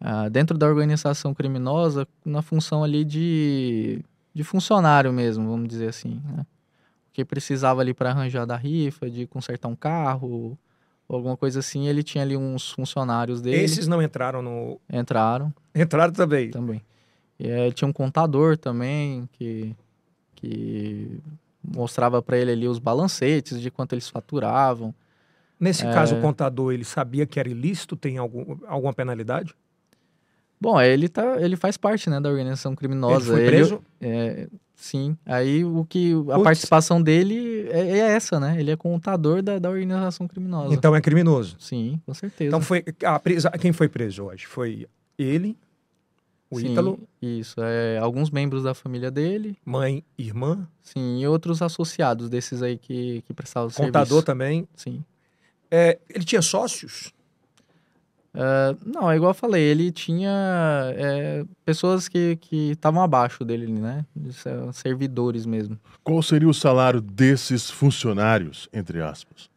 ah, dentro da organização criminosa, na função ali de, de funcionário mesmo, vamos dizer assim, né? Que precisava ali para arranjar da rifa, de consertar um carro, alguma coisa assim, ele tinha ali uns funcionários dele, Esses não entraram no. entraram Entraram também. também. E eh, tinha um contador também que, que mostrava para ele ali os balancetes de quanto eles faturavam. Nesse É. caso, o contador, ele sabia que era ilícito? Tem algum, alguma penalidade? Bom, aí ele tá, ele faz parte, né, da organização criminosa. ele foi preso? é, sim. Aí o que a Putz. participação dele é, é essa, né? Ele é contador da, da organização criminosa. Então é criminoso. Sim, com certeza. Então foi. A presa, quem foi preso hoje? Foi ele, o Sim, Ítalo, Isso, é, alguns membros da família dele, mãe, irmã, sim, e outros associados desses aí que, que prestavam contador serviço. também. Sim. É, ele tinha sócios? É, não, é igual eu falei, ele tinha é, pessoas que que estavam abaixo dele, né? Ser- Servidores mesmo. Qual seria o salário desses funcionários, entre aspas?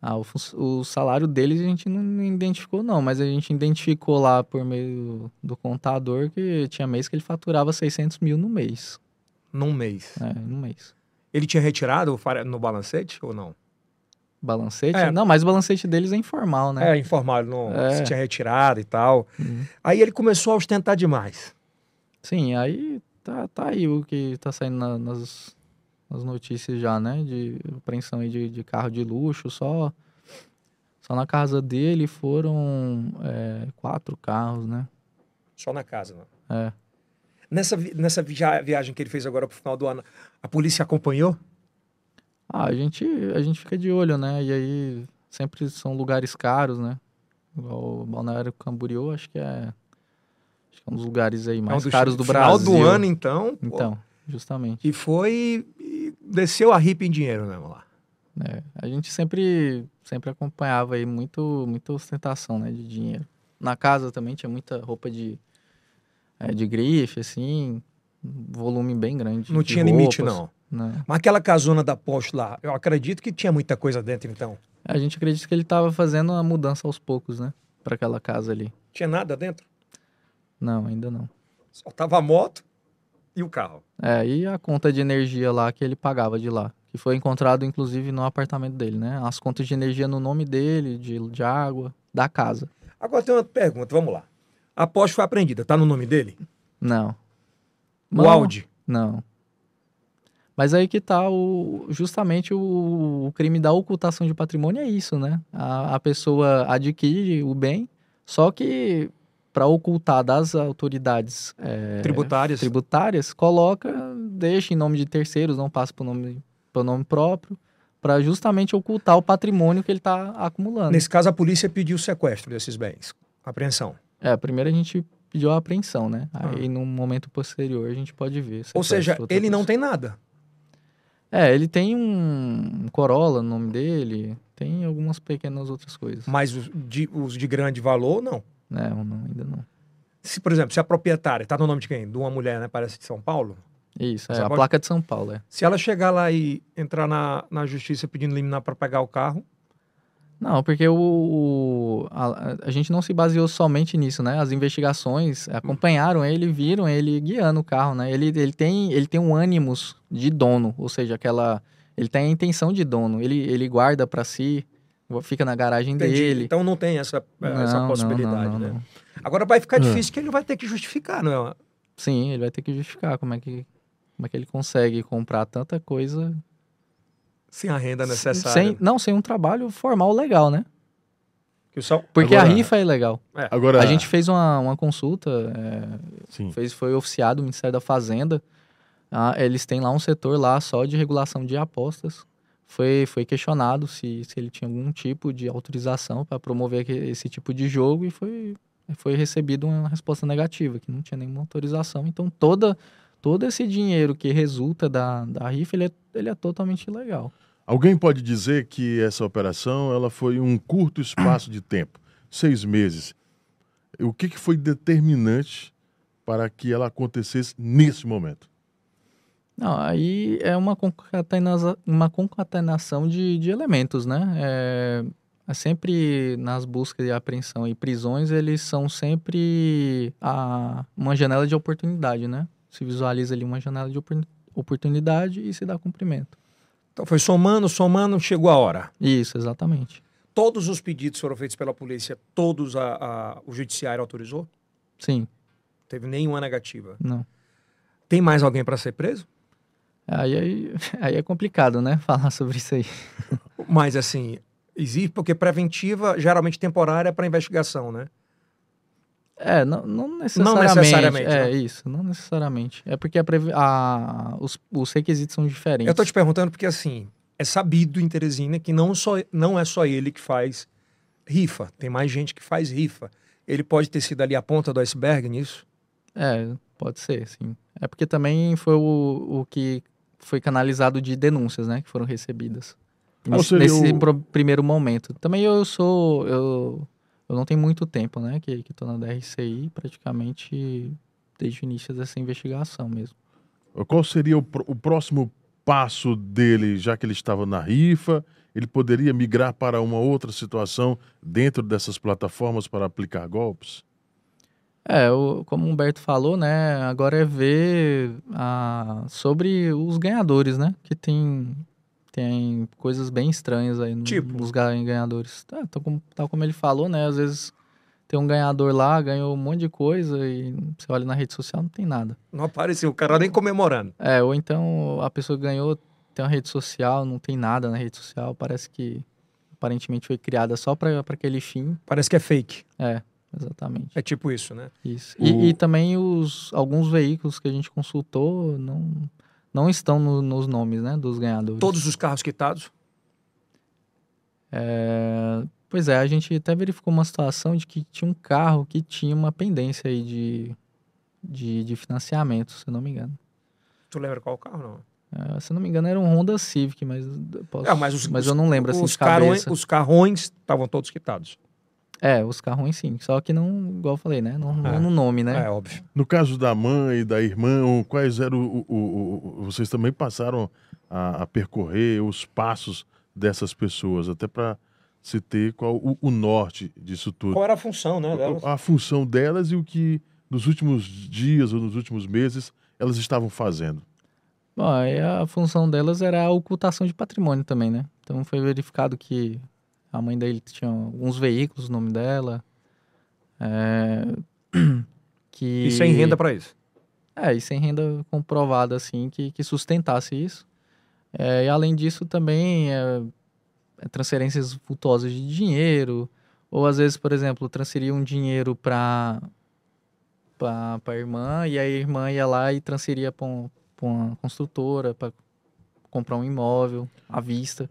Ah, o, o salário deles a gente não, identificou, não, mas a gente identificou lá por meio do contador que tinha mês que ele faturava 600 mil no mês. Num mês. É, no mês. Ele tinha retirado no balancete ou não? Balancete? É. Não, mas o balancete deles é informal, né? É, informal, não, É. se tinha retirado e tal. Uhum. Aí ele começou a ostentar demais. Sim, aí tá, tá aí o que tá saindo na- nas, nas notícias já, né? De apreensão aí de, de carro de luxo, só, só na casa dele foram é, quatro carros, né? Só na casa, não. É. Nessa, nessa via- viagem que ele fez agora pro final do ano, a polícia acompanhou? Ah, a gente, a gente fica de olho, né? E aí sempre são lugares caros, né? Igual o Balneário Camboriú, acho que é, acho que é um dos lugares aí mais É um dos- caros do final Brasil. do ano, então. pô. Então, justamente. E foi. e desceu a ripa em dinheiro mesmo lá. É, a gente sempre, sempre acompanhava aí muito, muita ostentação, né, de dinheiro. Na casa também tinha muita roupa de, é, de grife, assim, um volume bem grande. Não tinha limite, roupas, não. Né. Mas aquela casona da Porsche lá, eu acredito que tinha muita coisa dentro, então. A gente acredita que ele estava fazendo a mudança aos poucos, né, para aquela casa ali. Tinha nada dentro. Não, ainda não. Só tava a moto e o carro. É, e a conta de energia lá que ele pagava de lá, que foi encontrado inclusive no apartamento dele, né? As contas de energia no nome dele, de, de água, da casa. Agora tem uma pergunta, vamos lá. A Porsche foi apreendida, tá no nome dele? Não. O. Audi. Não. Mas aí que tá o, justamente o, o crime da ocultação de patrimônio é isso, né? A, a pessoa adquire o bem, só que para ocultar das autoridades é, Tributárias. tributárias, coloca, deixa em nome de terceiros, não passa para o nome, pro nome próprio, para justamente ocultar o patrimônio que ele está acumulando. Nesse caso, a polícia pediu o sequestro desses bens. Apreensão. É, primeiro a gente pediu a apreensão, né? Aí, num momento posterior, a gente pode ver. Ah. Ou seja, ele não coisa. tem nada. É, ele tem um, Corolla no nome dele, tem algumas pequenas outras coisas. Mas os de, os de grande valor, não. Não, não, ainda não. Se, por exemplo, se a proprietária tá no nome de quem? De uma mulher, né? Parece de São Paulo. Isso, é a pode- placa de São Paulo, é. Se ela chegar lá e entrar na, na justiça pedindo liminar para pegar o carro, Não, porque o, o- a, a gente não se baseou somente nisso, né? As investigações acompanharam ele, viram ele guiando o carro, né? Ele, ele, tem, ele tem um ânimos de dono, ou seja, aquela... Ele tem a intenção de dono, ele, ele guarda para si, fica na garagem entendi. dele. Então não tem essa, essa Não, não, possibilidade, não, né? não. Agora vai ficar Ah. difícil que ele vai ter que justificar, não é? Sim, ele vai ter que justificar como é que, como é que ele consegue comprar tanta coisa Sem a renda necessária. sem, não, sem um trabalho formal legal, né? Porque a Agora- rifa é legal. Agora, A gente fez uma, uma consulta, é, sim. fez, foi oficiado o Ministério da Fazenda. Ah, eles têm lá um setor lá só de regulação de apostas. Foi, foi questionado se, se ele tinha algum tipo de autorização para promover esse tipo de jogo e foi, foi recebido uma resposta negativa, que não tinha nenhuma autorização. Então, toda, todo esse dinheiro que resulta da, da rifa, ele é, ele é totalmente ilegal. Alguém pode dizer que essa operação ela foi um curto espaço de tempo, seis meses. O que, que foi determinante para que ela acontecesse nesse momento? Não, aí é uma, concatenaza- uma concatenação de, de elementos, né? É, é sempre nas buscas de apreensão e prisões, eles são sempre a, uma janela de oportunidade, né? Se visualiza ali uma janela de opor- oportunidade e se dá cumprimento. Então foi somando, somando, chegou a hora. Isso, exatamente. Todos os pedidos foram feitos pela polícia, todos a, a- o judiciário autorizou? Sim, Teve nenhuma negativa. não. Tem mais alguém para ser preso? Aí, aí, aí é complicado, né? Falar sobre isso aí. Mas assim, existe porque preventiva, geralmente temporária para investigação, né? É, não, não necessariamente. necessariamente, É, né? isso, não necessariamente. É porque a previ- a- os, os requisitos são diferentes. Eu tô te perguntando porque assim, é sabido em Teresina que não, só, não é só ele que faz rifa, tem mais gente que faz rifa. Ele pode ter sido ali a ponta do iceberg nisso? É, pode ser, sim. É porque também foi o, o que foi canalizado de denúncias, né, que foram recebidas. Ah, Nesse, nesse o- primeiro momento. Também eu sou, eu, eu não tenho muito tempo, né, que, que tô na DRCI, praticamente desde o início dessa investigação mesmo. Qual seria o, o próximo passo dele, já que ele estava na rifa? Ele poderia migrar para uma outra situação dentro dessas plataformas para aplicar golpes? É, o- como o Humberto falou, né, agora é ver a, sobre os ganhadores, né, que tem, tem coisas bem estranhas aí no- Tipo? nos ga- ganhadores. Tá, tal, como, tal como ele falou, né, às vezes tem um ganhador lá, ganhou um monte de coisa e você olha na rede social, não tem nada. Não apareceu, o cara nem comemorando. É, ou então a pessoa ganhou, tem uma rede social, não tem nada na rede social, parece que aparentemente foi criada só para aquele fim. Parece que é fake. É, exatamente. É tipo isso, né? Isso. O- E, e também os, alguns veículos que a gente consultou não, não estão no- nos nomes né, dos ganhadores. Todos os carros quitados. É, pois é, a gente até verificou uma situação de que tinha um carro que tinha uma pendência aí de, de, de financiamento, se não me engano. Tu lembra qual carro, não? É, se não me engano, era um Honda Civic, mas, eu posso, É, mas os- mas os- eu não lembro assim os, carões, os carrões estavam todos quitados. É, os carrões sim, só que não, igual eu falei, né? Não, não É. no nome, né? É, óbvio. No caso da mãe e da irmã, quais eram o, o- o- vocês também passaram a, a percorrer os passos dessas pessoas, até para se ter qual o, o norte disso tudo. Qual era a função, né? delas? a função delas e o que nos últimos dias ou nos últimos meses elas estavam fazendo. Bom, aí a função delas era a ocultação de patrimônio também, né? Então foi verificado que a mãe dele tinha alguns veículos, o nome dela. é, que... E sem renda para isso. É, e sem renda comprovada, assim, que, que sustentasse isso. É, e além disso, também é, é transferências vultuosas de dinheiro, ou às vezes, por exemplo, transferiam dinheiro para para a irmã, e aí a irmã ia lá e transferia para uma construtora para comprar um imóvel à vista.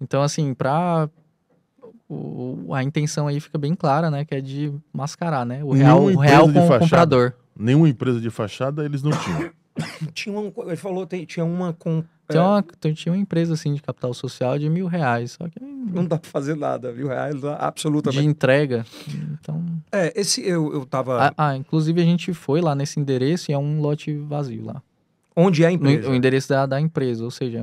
Então, assim, para a intenção aí fica bem clara, né? Que é de mascarar, né? O real, Nenhuma o real empresa de com o fachada. comprador. Nenhuma empresa de fachada eles não tinham. Tinha um, ele falou, tem- tinha uma com. Tinha, é, uma, então, tinha uma empresa assim de capital social de mil reais, só que Não dá para fazer nada, viu? Reais, de absolutamente. entrega. Então, É, esse eu, eu tava. ah, ah, inclusive a gente foi lá nesse endereço e é um lote vazio lá. Onde é a No, empresa? o endereço da, da empresa, ou seja,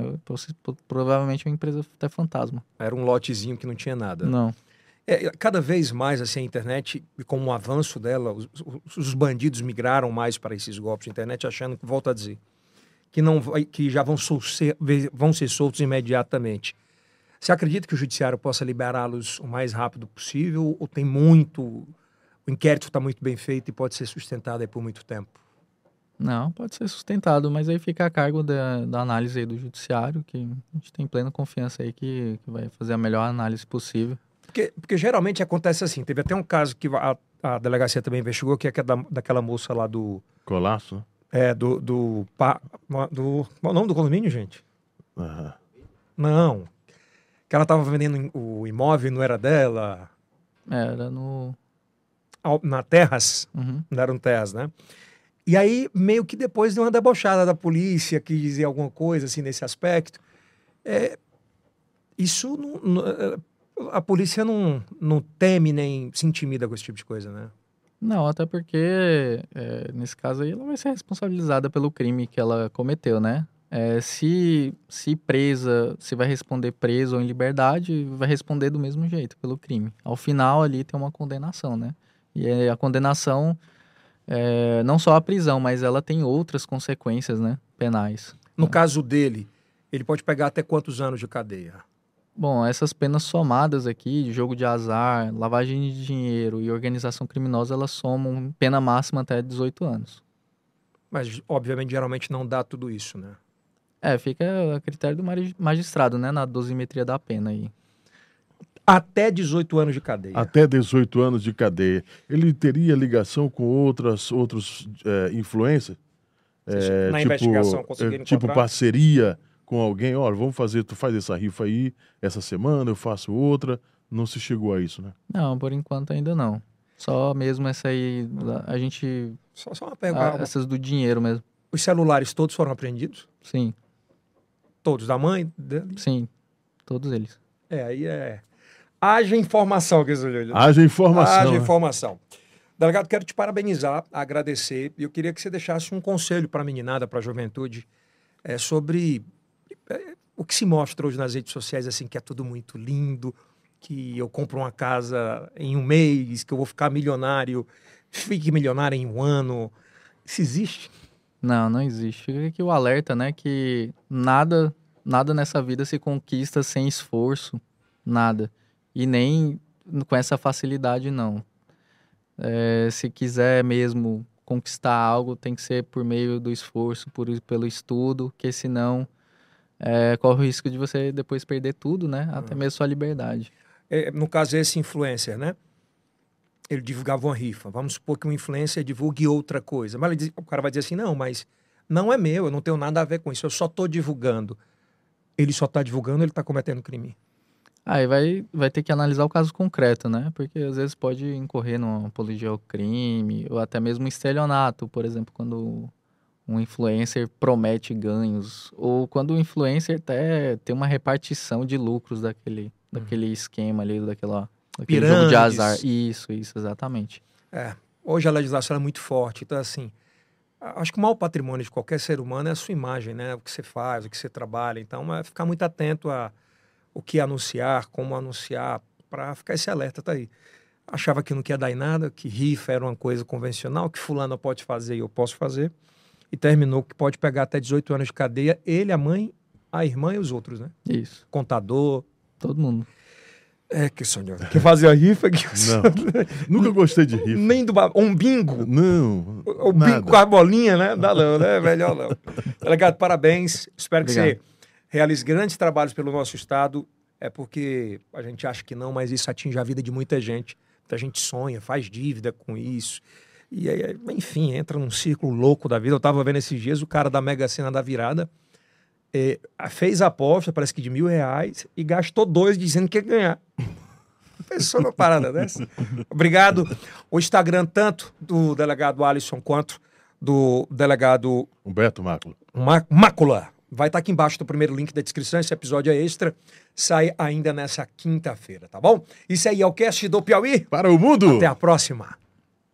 provavelmente uma empresa até fantasma. Era um lotezinho que não tinha nada. Não. É, cada vez mais assim, a internet, com o avanço dela, os, os- os bandidos migraram mais para esses golpes de internet, achando que, volto a dizer, que, não vai, que já vão, ser, vão ser soltos imediatamente. Você acredita que o judiciário possa liberá-los o mais rápido possível ou tem muito, o inquérito está muito bem feito e pode ser sustentado por muito tempo? Não, pode ser sustentado, mas aí fica a cargo da, da análise aí do judiciário, que a gente tem plena confiança aí que, que vai fazer a melhor análise possível. Porque, porque geralmente acontece assim. Teve até um caso que a, a delegacia também investigou, que é, que da, daquela moça lá do. Colasso? É, do. do, pa- do qual é o nome do condomínio, gente? Aham. Não. Que ela estava vendendo o imóvel não era dela. Era no. ao- Na Terras. Uhum. Não eram terras, né? E aí, meio que depois deu uma debochada da polícia que dizia alguma coisa assim nesse aspecto. É, isso não- não- a polícia não, não teme nem se intimida com esse tipo de coisa, né? Não, até porque é, nesse caso aí ela vai ser responsabilizada pelo crime que ela cometeu, né? É, se, se presa, se vai responder preso ou em liberdade, vai responder do mesmo jeito pelo crime. Ao final ali tem uma condenação, né? E a condenação é, não só a prisão, mas ela tem outras consequências, né? Penais. No caso dele, ele pode pegar até quantos anos de cadeia? Bom, essas penas somadas aqui, de jogo de azar, lavagem de dinheiro e organização criminosa, elas somam pena máxima até 18 anos. Mas, obviamente, geralmente não dá tudo isso, né? É, fica a critério do magistrado, né? Na dosimetria da pena aí. Até 18 anos de cadeia. Até 18 anos de cadeia. Ele teria ligação com outras outros é, influencers? É, Na investigação conseguiram é, tipo encontrar? parceria com alguém, olha, vamos fazer, tu faz essa rifa aí, essa semana eu faço outra. Não se chegou a isso, né? Não, por enquanto ainda não. Só mesmo essa aí, a gente. Só, só uma pergunta. essas do dinheiro mesmo. Os celulares todos foram apreendidos? Sim, Todos, da mãe? dele? sim. Todos eles. É, aí é. Haja informação, Júlio. Haja informação. Haja né? informação. Delegado, quero te parabenizar, agradecer. E eu queria que você deixasse um conselho para a meninada, para a juventude, é, sobre é, o que se mostra hoje nas redes sociais, assim, que é tudo muito lindo, que eu compro uma casa em um mês, que eu vou ficar milionário, fique milionário em um ano. Isso existe? Não, não existe. Fica aqui o alerta, né? Que nada, nada nessa vida se conquista sem esforço. Nada. E nem com essa facilidade, não. É, se quiser mesmo conquistar algo, tem que ser por meio do esforço, por, pelo estudo, que senão é, corre o risco de você depois perder tudo, né? Até mesmo sua liberdade. É, no caso, esse influencer, né? Ele divulgava uma rifa. Vamos supor que um influencer divulgue outra coisa. Mas diz- o cara vai dizer assim: não, mas não é meu, eu não tenho nada a ver com isso, eu só estou divulgando. Ele só está divulgando, ele está cometendo crime. Aí vai, vai ter que analisar o caso concreto, né? Porque às vezes pode incorrer numa apologia ao crime, ou até mesmo estelionato, por exemplo, quando um influencer promete ganhos, ou quando o influencer até tem uma repartição de lucros daquele, daquele esquema ali, daquela, daquele jogo de azar. Isso, isso, exatamente. É, hoje a legislação é muito forte, então assim, acho que o maior patrimônio de qualquer ser humano é a sua imagem, né? O que você faz, o que você trabalha. Então, é ficar muito atento a o que anunciar, como anunciar, para ficar esse alerta, tá aí. Achava que não queria dar em nada, que rifa era uma coisa convencional, que fulano pode fazer e eu posso fazer. E terminou que pode pegar até 18 anos de cadeia, ele, a mãe, a irmã e os outros, né? Isso, Contador. todo mundo. É, que sonho. Que fazia rifa, que Não. Nunca gostei de rifa. Nem do ba- um bingo. Não. O nada. bingo com a bolinha, né? Dá não, né? Melhor não. Delegado, parabéns. Espero que Obrigado. você realize grandes trabalhos pelo nosso estado. É porque a gente acha que não, mas isso atinge a vida de muita gente. Muita gente sonha, faz dívida com isso. E aí, enfim, entra num círculo louco da vida. Eu tava vendo esses dias o cara da Mega Sena da virada. eh, fez a aposta, parece que de mil reais, e gastou dois dizendo que ia ganhar. Pensou numa parada dessa? Obrigado. O Instagram, tanto do delegado Alisson quanto do delegado Humberto Mácula. Ma- Mácula, vai estar aqui embaixo do primeiro link da descrição. Esse episódio é extra. Sai ainda nessa quinta-feira, tá bom? Isso aí é o cast do Piauí. Para o mundo! Até a próxima.